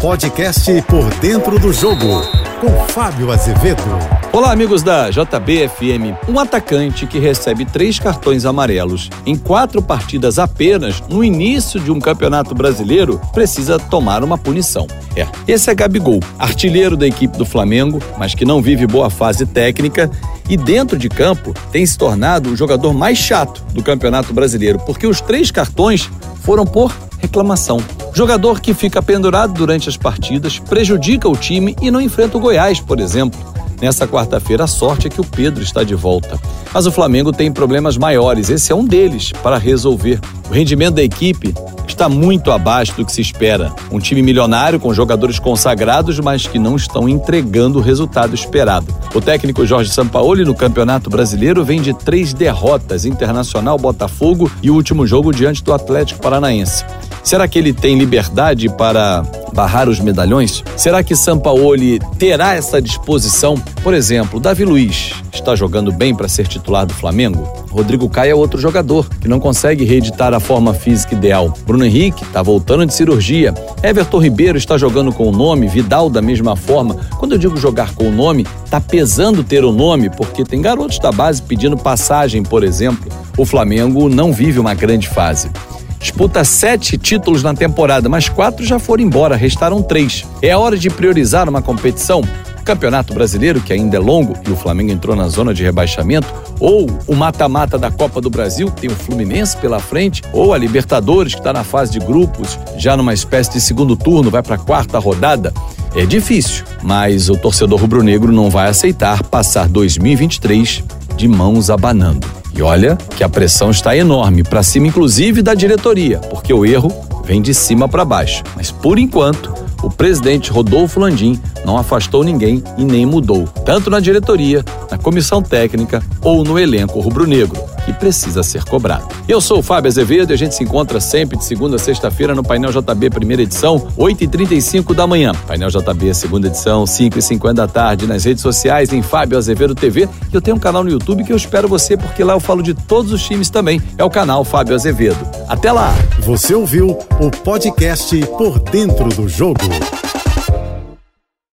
Podcast Por Dentro do Jogo, com Fábio Azevedo. Olá, amigos da JBFM. Um atacante que recebe três cartões amarelos em quatro partidas apenas no início de um campeonato brasileiro precisa tomar uma punição. É, esse é Gabigol, artilheiro da equipe do Flamengo, mas que não vive boa fase técnica e dentro de campo tem se tornado o jogador mais chato do Campeonato Brasileiro, porque os três cartões foram por reclamação. Jogador que fica pendurado durante as partidas, prejudica o time e não enfrenta o Goiás, por exemplo. Nessa quarta-feira, a sorte é que o Pedro está de volta. Mas o Flamengo tem problemas maiores, esse é um deles para resolver. O rendimento da equipe está muito abaixo do que se espera. Um time milionário com jogadores consagrados, mas que não estão entregando o resultado esperado. O técnico Jorge Sampaoli no Campeonato Brasileiro vem de três derrotas: Internacional, Botafogo e o último jogo diante do Atlético Paranaense. Será que ele tem liberdade para barrar os medalhões? Será que Sampaoli terá essa disposição? Por exemplo, Davi Luiz está jogando bem para ser titular do Flamengo? Rodrigo Caio é outro jogador que não consegue reeditar a forma física ideal. Bruno Henrique está voltando de cirurgia. Everton Ribeiro está jogando com o nome, Vidal da mesma forma. Quando eu digo jogar com o nome, está pesando ter o nome, porque tem garotos da base pedindo passagem, por exemplo. O Flamengo não vive uma grande fase disputa sete títulos na temporada, mas quatro já foram embora, restaram três. É hora de priorizar uma competição? O Campeonato Brasileiro, que ainda é longo e o Flamengo entrou na zona de rebaixamento, ou o mata-mata da Copa do Brasil, tem o Fluminense pela frente, ou a Libertadores, que está na fase de grupos, já numa espécie de segundo turno, vai para a quarta rodada. É difícil, mas o torcedor rubro-negro não vai aceitar passar 2023 de mãos abanando. E olha que a pressão está enorme, para cima inclusive da diretoria, porque o erro vem de cima para baixo. Mas por enquanto, o presidente Rodolfo Landim não afastou ninguém e nem mudou, tanto na diretoria, na comissão técnica ou no elenco rubro-negro, que precisa ser cobrado. Eu sou o Fábio Azevedo e a gente se encontra sempre de segunda a sexta-feira no Painel JB, primeira edição, 8h35 da manhã. Painel JB, segunda edição, 5h50 da tarde, nas redes sociais, em Fábio Azevedo TV. E eu tenho um canal no YouTube que eu espero você, porque lá eu falo de todos os times também. É o canal Fábio Azevedo. Até lá! Você ouviu o podcast Por Dentro do Jogo.